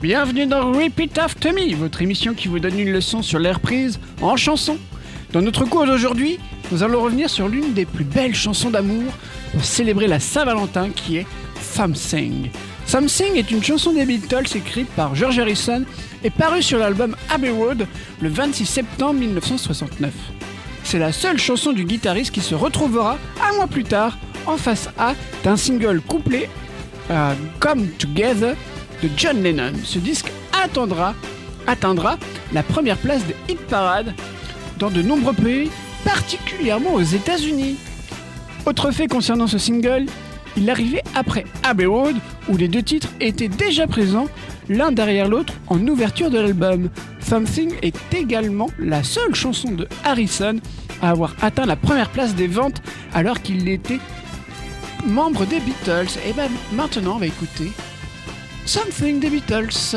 Bienvenue dans Repeat After Me, votre émission qui vous donne une leçon sur l'air prise en chanson. Dans notre cours d'aujourd'hui, nous allons revenir sur l'une des plus belles chansons d'amour pour célébrer la Saint-Valentin qui est Something. Something est une chanson des Beatles écrite par George Harrison et parue sur l'album Abbey Road le 26 septembre 1969. C'est la seule chanson du guitariste qui se retrouvera un mois plus tard en face A d'un single couplé à Come Together de John Lennon. Ce disque atteindra la première place des hit parades dans de nombreux pays, particulièrement aux États-Unis. Autre fait concernant ce single, il arrivait après Abbey Road où les deux titres étaient déjà présents l'un derrière l'autre en ouverture de l'album. Something est également la seule chanson de Harrison à avoir atteint la première place des ventes alors qu'il était membre des Beatles. Et ben maintenant on va écouter Something des Beatles.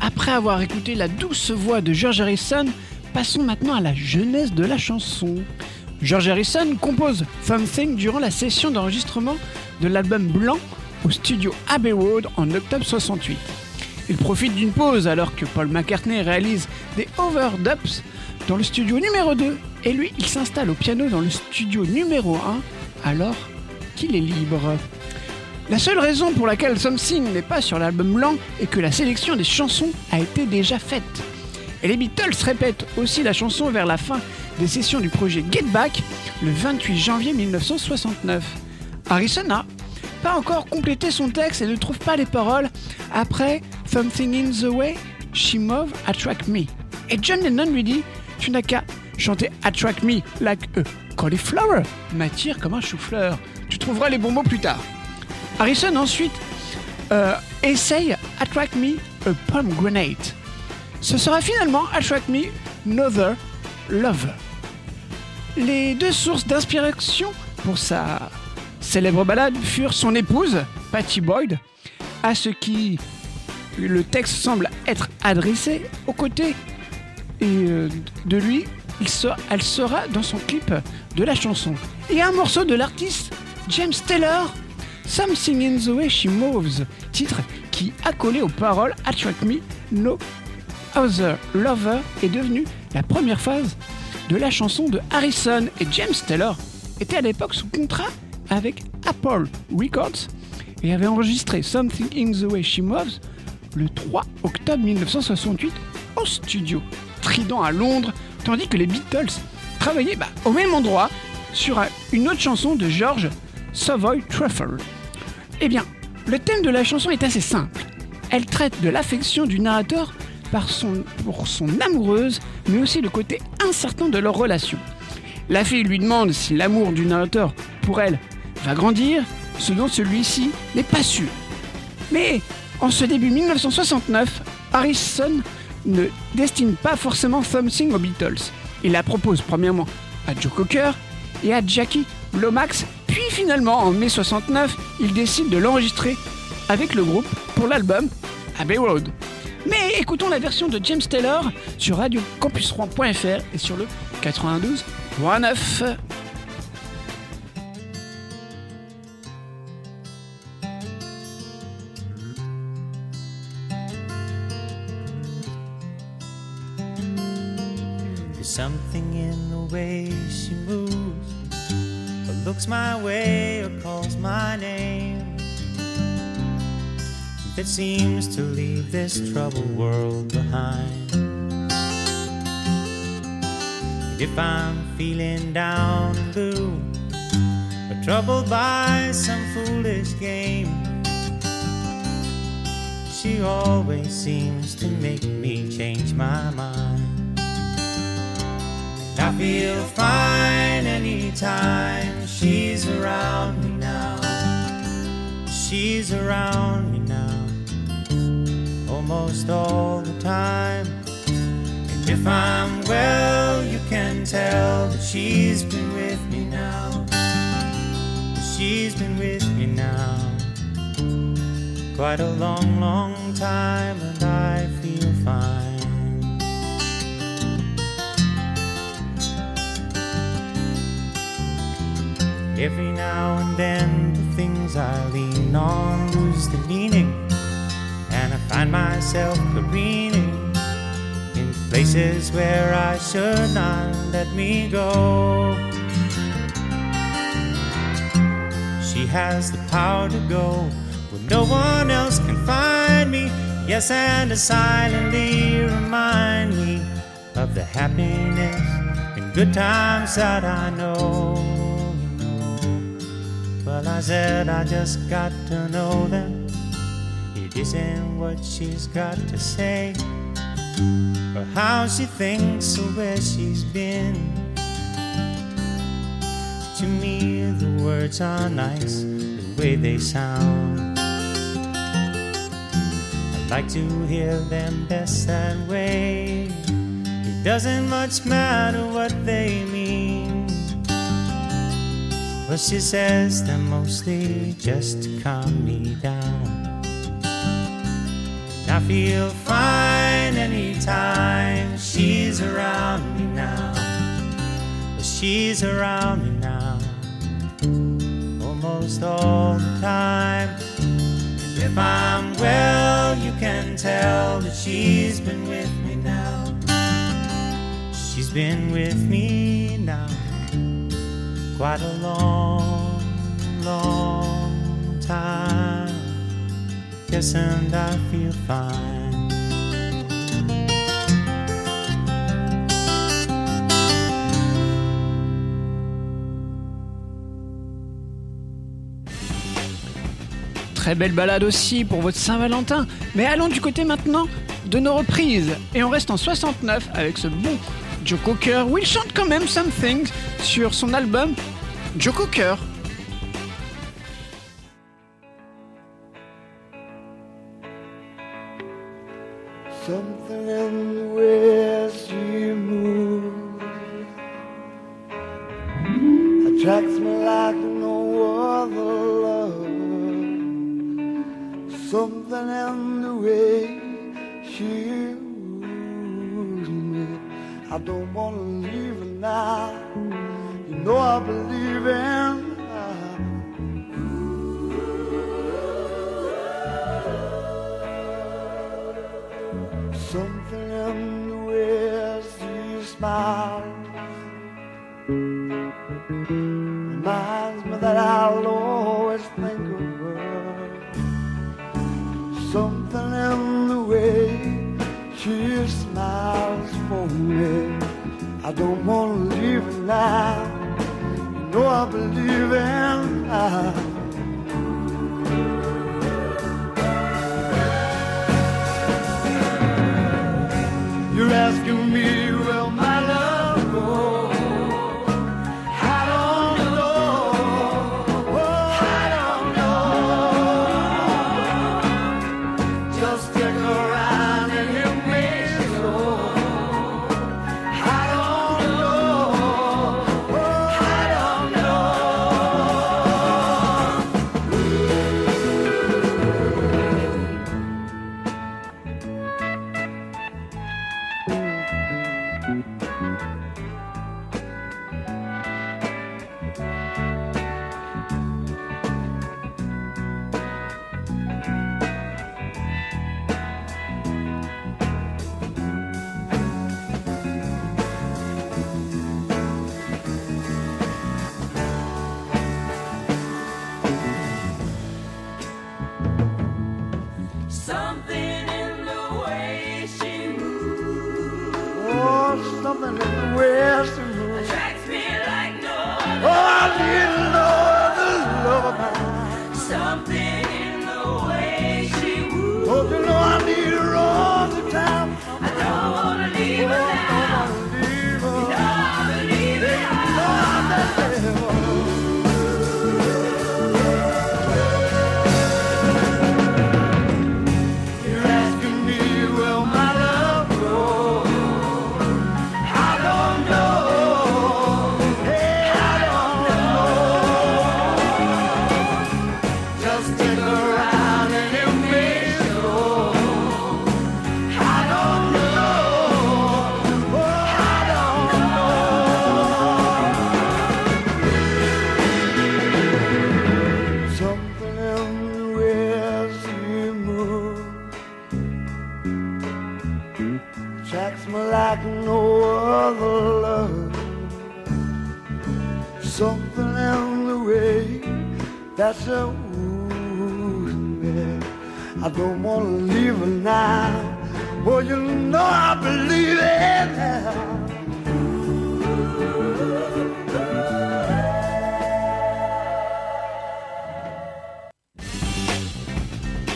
Après avoir écouté la douce voix de George Harrison, passons maintenant à la jeunesse de la chanson. George Harrison compose Something durant la session d'enregistrement de l'album Blanc au studio Abbey Road en octobre 68. Il profite d'une pause alors que Paul McCartney réalise des overdubs dans le studio numéro 2 et lui il s'installe au piano dans le studio numéro 1 alors qu'il est libre. La seule raison pour laquelle Something n'est pas sur l'album blanc est que la sélection des chansons a été déjà faite. Et les Beatles répètent aussi la chanson vers la fin des sessions du projet Get Back le 28 janvier 1969. Harrison a pas encore complété son texte et ne trouve pas les paroles après Something in the Way, She Move, Attract Me. Et John Lennon lui dit Tu n'as qu'à chanter Attract Me like a cauliflower, m'attire comme un chou-fleur. Tu trouveras les bons mots plus tard. Harrison ensuite euh, essaye Attract Me a Pomegranate. Ce sera finalement Attract Me Another Lover. Les deux sources d'inspiration pour sa célèbre balade furent son épouse, Patty Boyd, à ce qui le texte semble être adressé aux côtés et de lui, il elle sera dans son clip de la chanson. Et un morceau de l'artiste James Taylor, Something in the Way She Moves, titre qui, accolé aux paroles Attract Me, No Other Lover, est devenu la première phase de la chanson de Harrison. Et James Taylor était à l'époque sous contrat avec Apple Records et avait enregistré Something in the Way She Moves le 3 octobre 1968 au studio Trident à Londres, tandis que les Beatles travaillaient bah, au même endroit sur une autre chanson de George Savoy Truffle. Eh bien, le thème de la chanson est assez simple. Elle traite de l'affection du narrateur pour son amoureuse, mais aussi le côté incertain de leur relation. La fille lui demande si l'amour du narrateur pour elle va grandir, ce dont celui-ci n'est pas sûr. Mais en ce début 1969, Harrison ne destine pas forcément Something aux Beatles. Il la propose premièrement à Joe Cocker et à Jackie Lomax, puis finalement en mai 69, il décide de l'enregistrer avec le groupe pour l'album Abbey Road. Mais écoutons la version de James Taylor sur radiocampusrouen.fr et sur le 92.9. There's something in the way she looks my way, or calls my name, that seems to leave this troubled world behind. And if I'm feeling down and blue, or troubled by some foolish game, she always seems to make me change my mind. I feel fine anytime she's around me now. She's around me now, almost all the time. And if I'm well, you can tell that she's been with me now. She's been with me now, quite a long, long time, and I feel fine. Every now and then, the things I lean on lose the meaning, and I find myself careening in places where I should not let me go. She has the power to go where no one else can find me. Yes, and to silently remind me of the happiness and good times that I know. Well, I said I just got to know them. It isn't what she's got to say, or how she thinks, or where she's been. To me, the words are nice, the way they sound. I like to hear them best that way. It doesn't much matter what they mean. Well, she says they're mostly just to calm me down. And I feel fine anytime she's around me now. Well, She's around me now, almost all the time. And if I'm well, you can tell that she's been with me now. She's been with me now quite a long, long time. I feel fine. Très belle balade aussi pour votre Saint-Valentin. Mais allons du côté maintenant de nos reprises. Et on reste en 69 avec ce bon Joe Cocker il chante quand même Something sur son album Joe Cocker. Something in the way she moves attracts me like no other love. Something in the way she. I don't wanna leave her now. You know I believe in don't want to live in life. You know I believe in love. You're asking me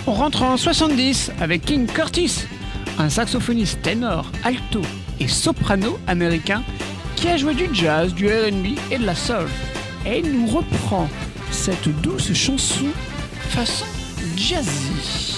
On rentre en 70 avec King Curtis, un saxophoniste ténor, alto et soprano américain qui a joué du jazz, du RB et de la soul. Et il nous reprend cette douce chanson façon jazzy.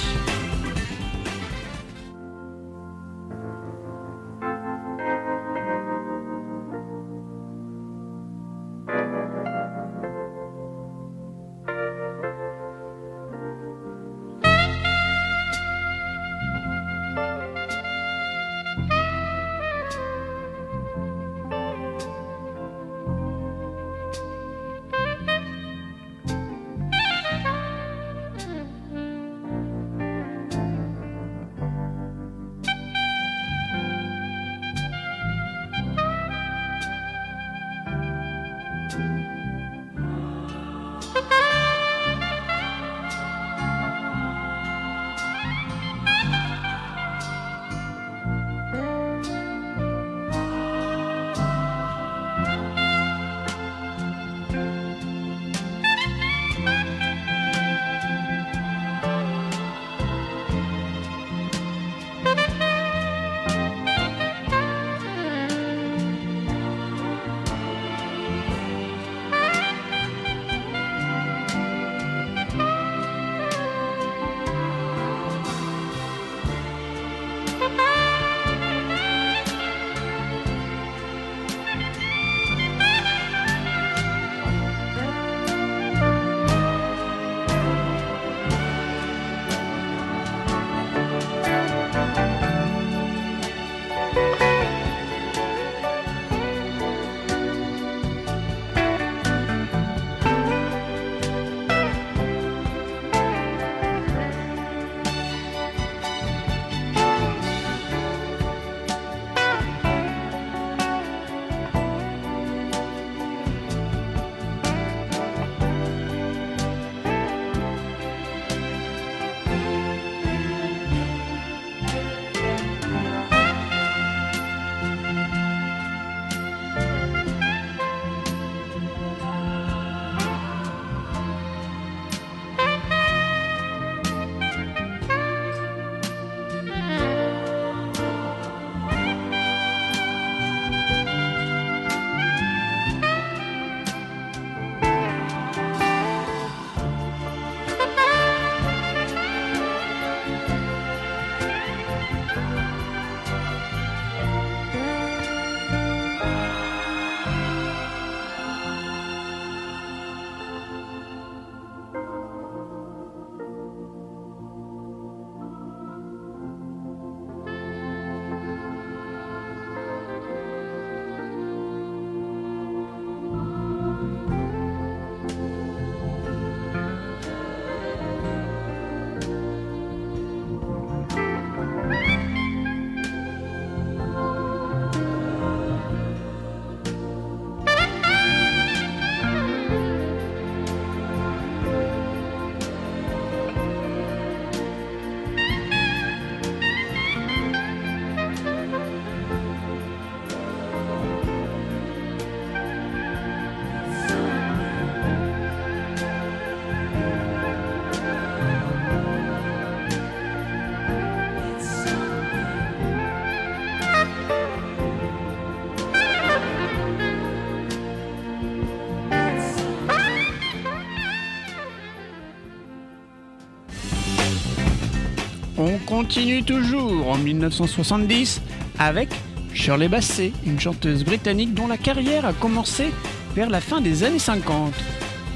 Continue toujours en 1970 avec Shirley Bassey, une chanteuse britannique dont la carrière a commencé vers la fin des années 50.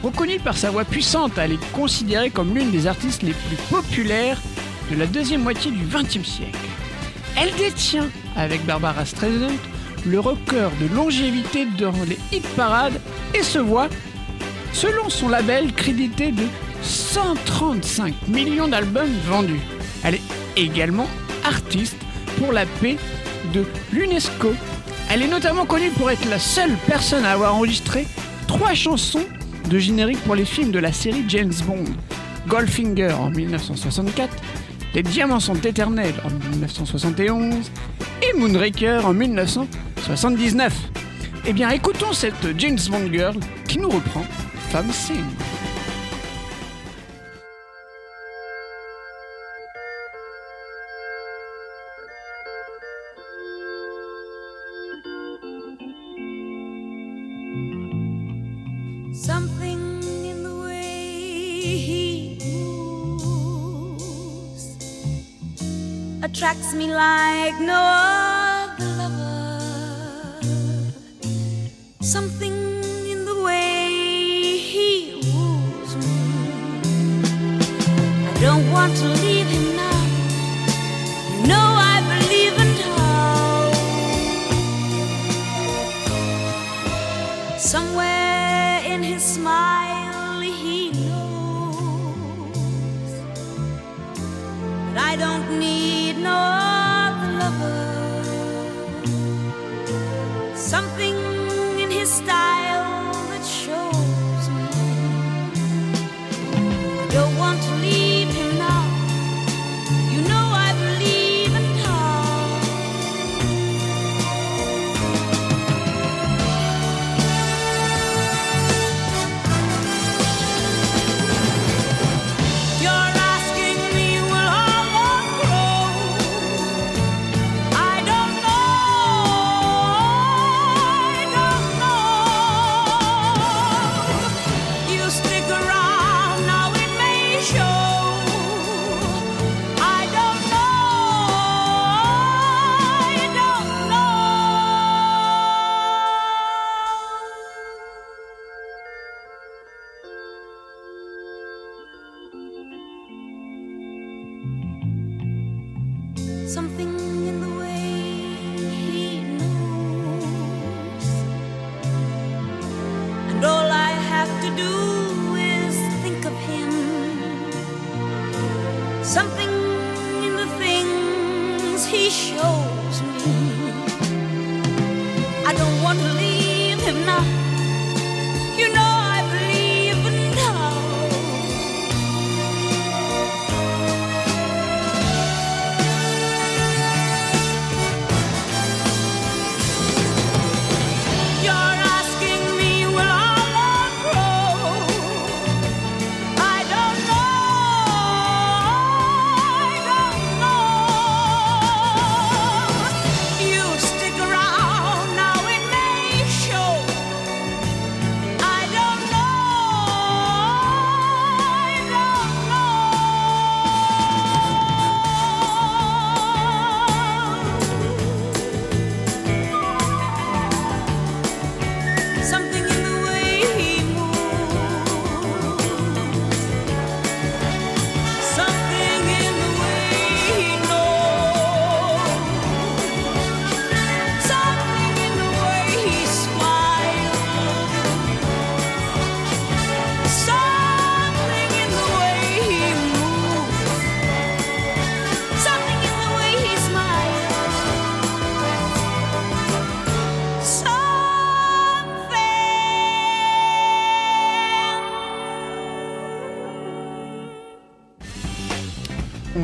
Reconnue par sa voix puissante, elle est considérée comme l'une des artistes les plus populaires de la deuxième moitié du XXe siècle. Elle détient, avec Barbara Streisand, le record de longévité dans les hit parades et se voit, selon son label, crédité de 135 millions d'albums vendus. Également artiste pour la paix de l'UNESCO. Elle est notamment connue pour être la seule personne à avoir enregistré trois chansons de générique pour les films de la série James Bond. Goldfinger en 1964, Les Diamants sont éternels en 1971 et Moonraker en 1979. Eh bien, écoutons cette James Bond girl qui nous reprend Femme Sing. Like no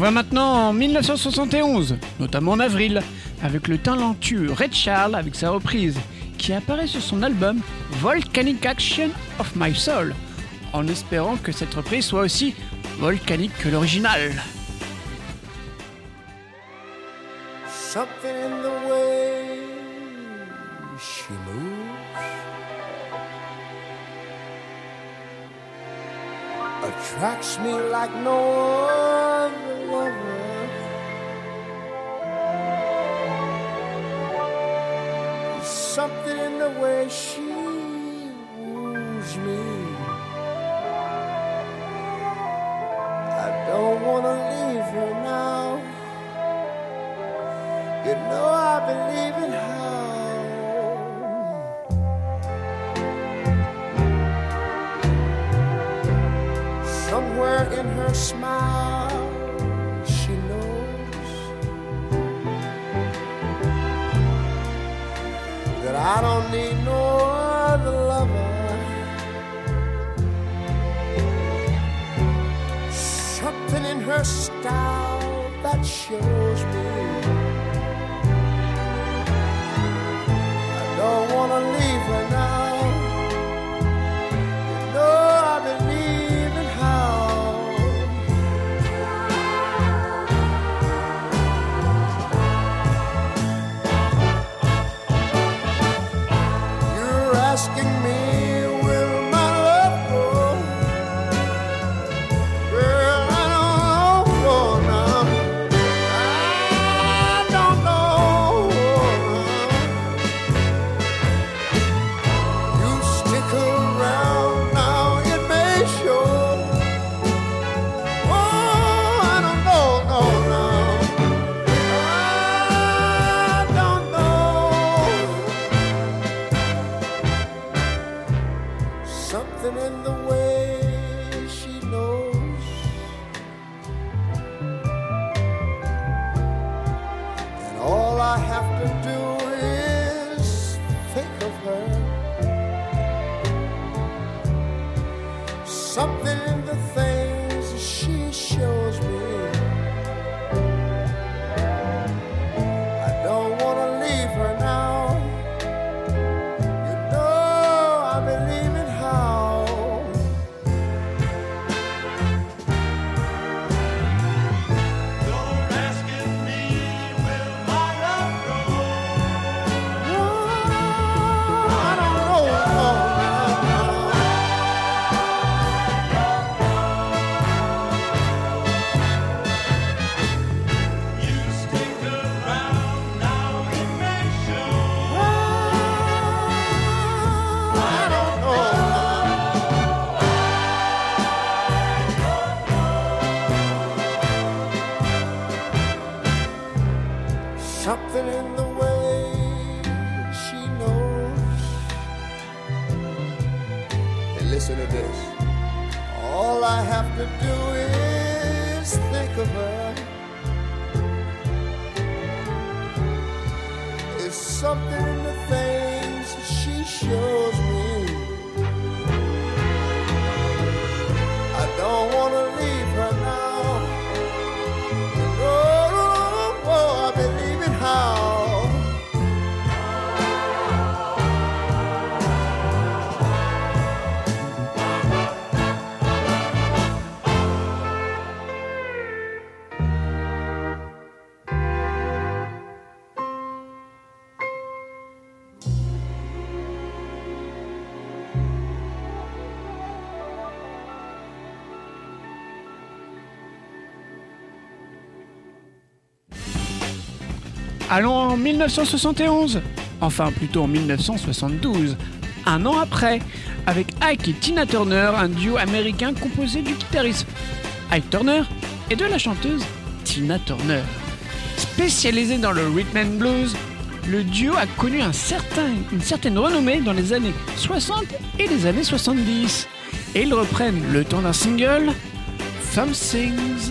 va maintenant en 1971, notamment en avril, avec le talentueux Red Charles avec sa reprise, qui apparaît sur son album Volcanic Action of My Soul, en espérant que cette reprise soit aussi volcanique que l'original. Something in the way attracts me like no something in the way she in the Allons en 1971, enfin plutôt en 1972, un an après, avec Ike et Tina Turner, un duo américain composé du guitariste Ike Turner et de la chanteuse Tina Turner. Spécialisé dans le rhythm and blues, le duo a connu une certaine renommée dans les années 60 et les années 70. Et ils reprennent le temps d'un single, Something's.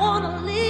wanna leave.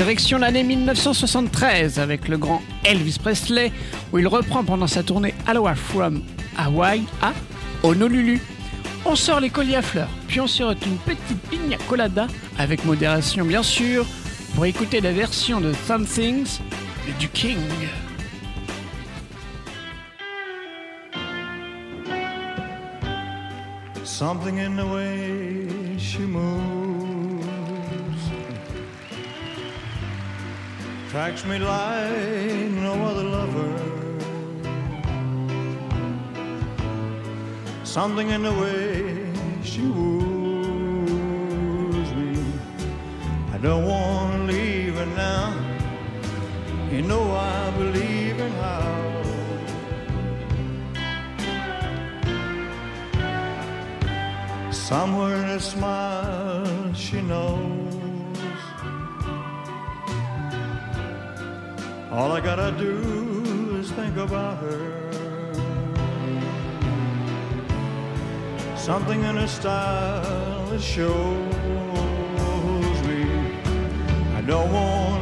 Direction l'année 1973 avec le grand Elvis Presley, où il reprend pendant sa tournée Aloha from Hawaii à Honolulu. On sort les colliers à fleurs, puis on sirote une petite pina colada, avec modération bien sûr, pour écouter la version de Some Things du King. Something in the way attracts me like no other lover. Something in the way she woos me. I don't want to leave her now. You know I believe in how. Somewhere in her smile she knows All I gotta do is think about her. Something in her style that shows me I don't want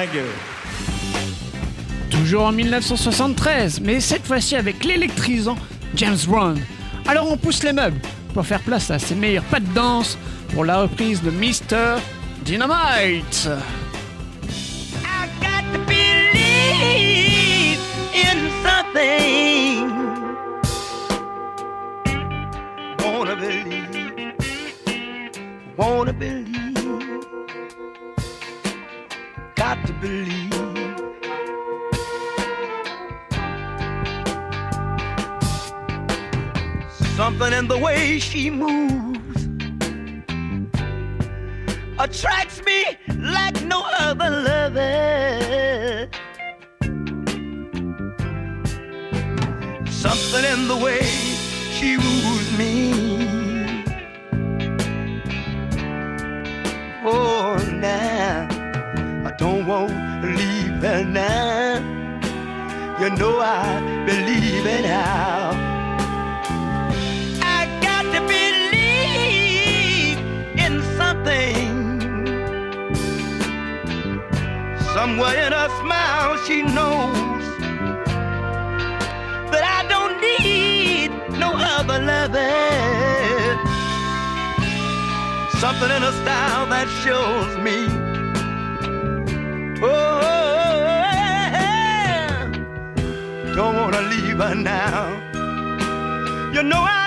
Thank you. Toujours en 1973, mais cette fois-ci avec l'électrisant James Brown. Alors on pousse les meubles pour faire place à ses meilleurs pas de danse pour la reprise de Mr. Dynamite. I got to believe in something. Wanna believe, wanna believe, got to believe. Something in the way she moves attracts me like no other lover. Something in the way she woos me. now you know I believe in how. I got to believe in something. Somewhere in her smile she knows that I don't need no other loving. Something in her style that shows me river now. You know I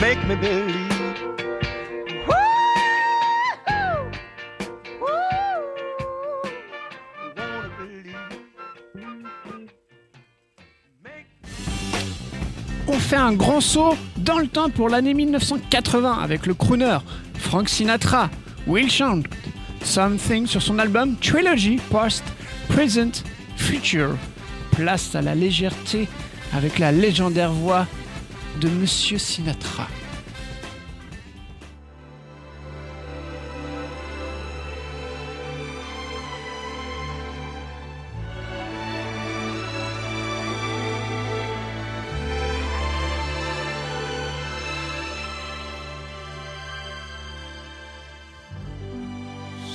Make me On fait un grand saut dans le temps pour l'année 1980 avec le crooner Frank Sinatra, Will chante Something sur son album Trilogy Past, Present, Future. Place à la légèreté avec la légendaire voix de Monsieur Sinatra.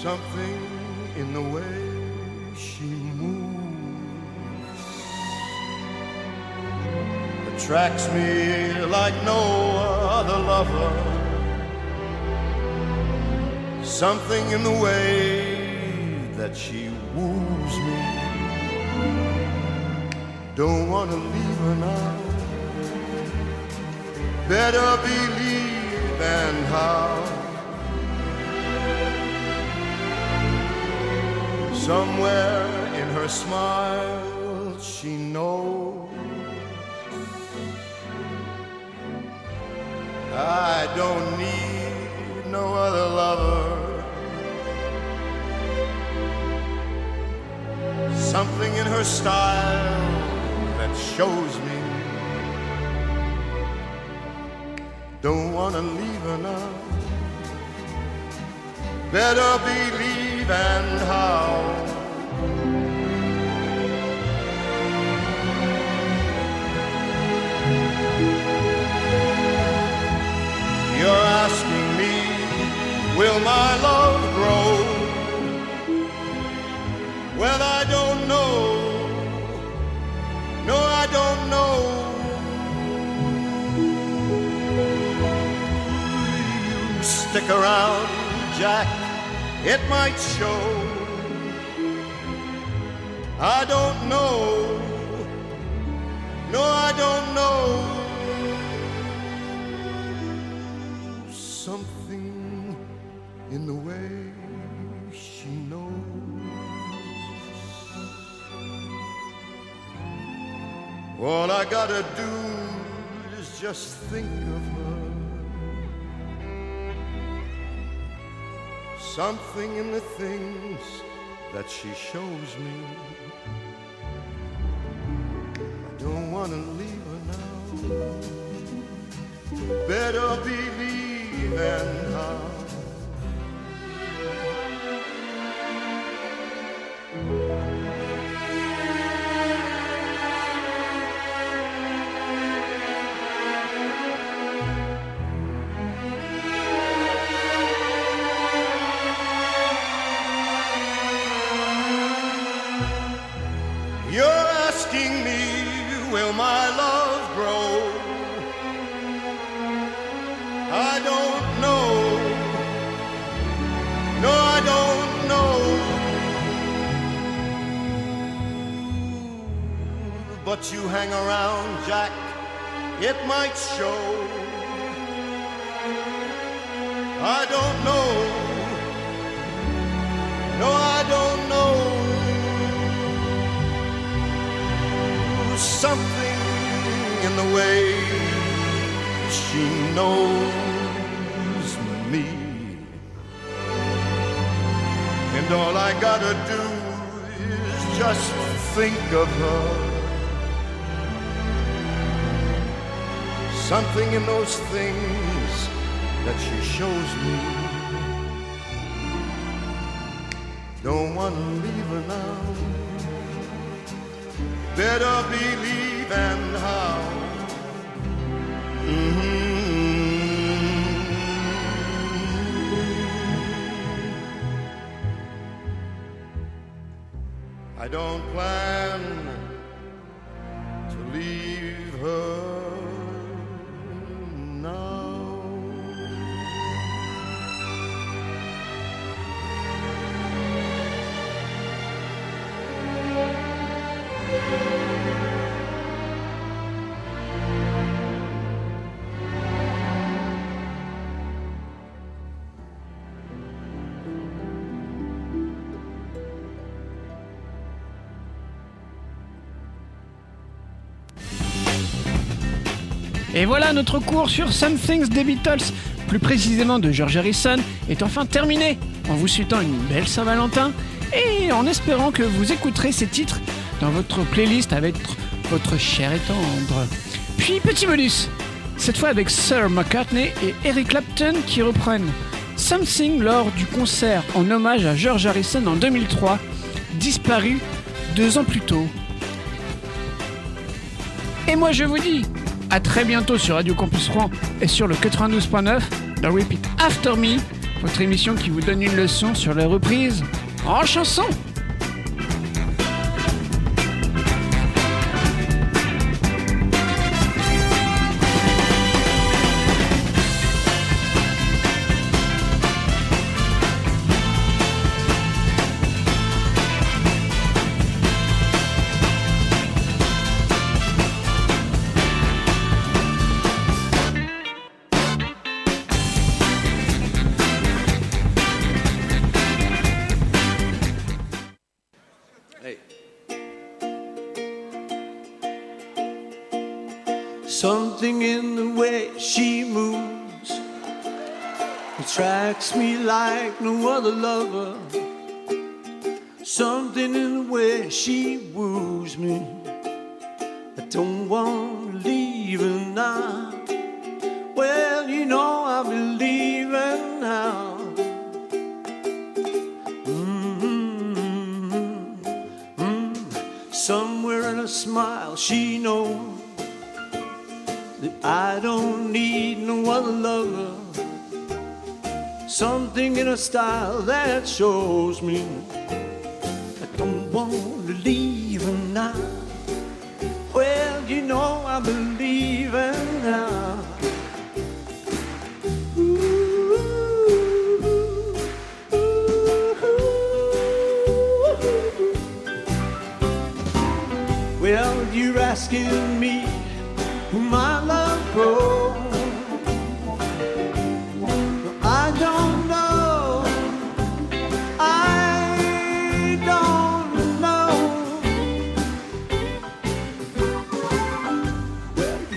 Something in the way she moves attracts me in the way that she woos me. Don't wanna leave her now. Better believe and how. Somewhere in her smile, she knows I don't need no other lover. Something in her style that shows me don't wanna leave her now. Better believe and how. You're asking me, will my love grow? Well, I stick around, Jack, it might show. I don't know. No, I don't know. Something in the way she knows. All I gotta do is just think of her. Something in the things that she shows me. I don't wanna leave her now. Better believe and how. Hang around, Jack, it might show. I don't know. No, I don't know. something in the way she knows me. And all I gotta do is just think of her. Something in those things that she shows me. Don't wanna leave her now better believe and how. Mhm. I don't plan to leave her Et voilà, notre cours sur Some Things des Beatles, plus précisément de George Harrison, est enfin terminé. En vous souhaitant une belle Saint-Valentin et en espérant que vous écouterez ces titres dans votre playlist avec votre chair et tendre. Puis, petit bonus, cette fois avec Sir McCartney et Eric Clapton qui reprennent Something lors du concert en hommage à George Harrison en 2003, disparu deux ans plus tôt. Et moi je vous dis à très bientôt sur Radio Campus Rouen et sur le 92.9 dans Repeat After Me, votre émission qui vous donne une leçon sur les reprises en chanson. Attracts me like no other lover. Something in the way she woos me. I don't want to leave her now. Well, you know I'll be leaving now. Mm, mm. Somewhere in a smile, she knows that I don't need no other lover. Something in her style that shows me I don't want to leave her now. Well, you know I believe her now. Well, you're asking me my love grows.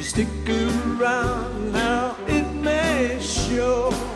Stick around now, it may show.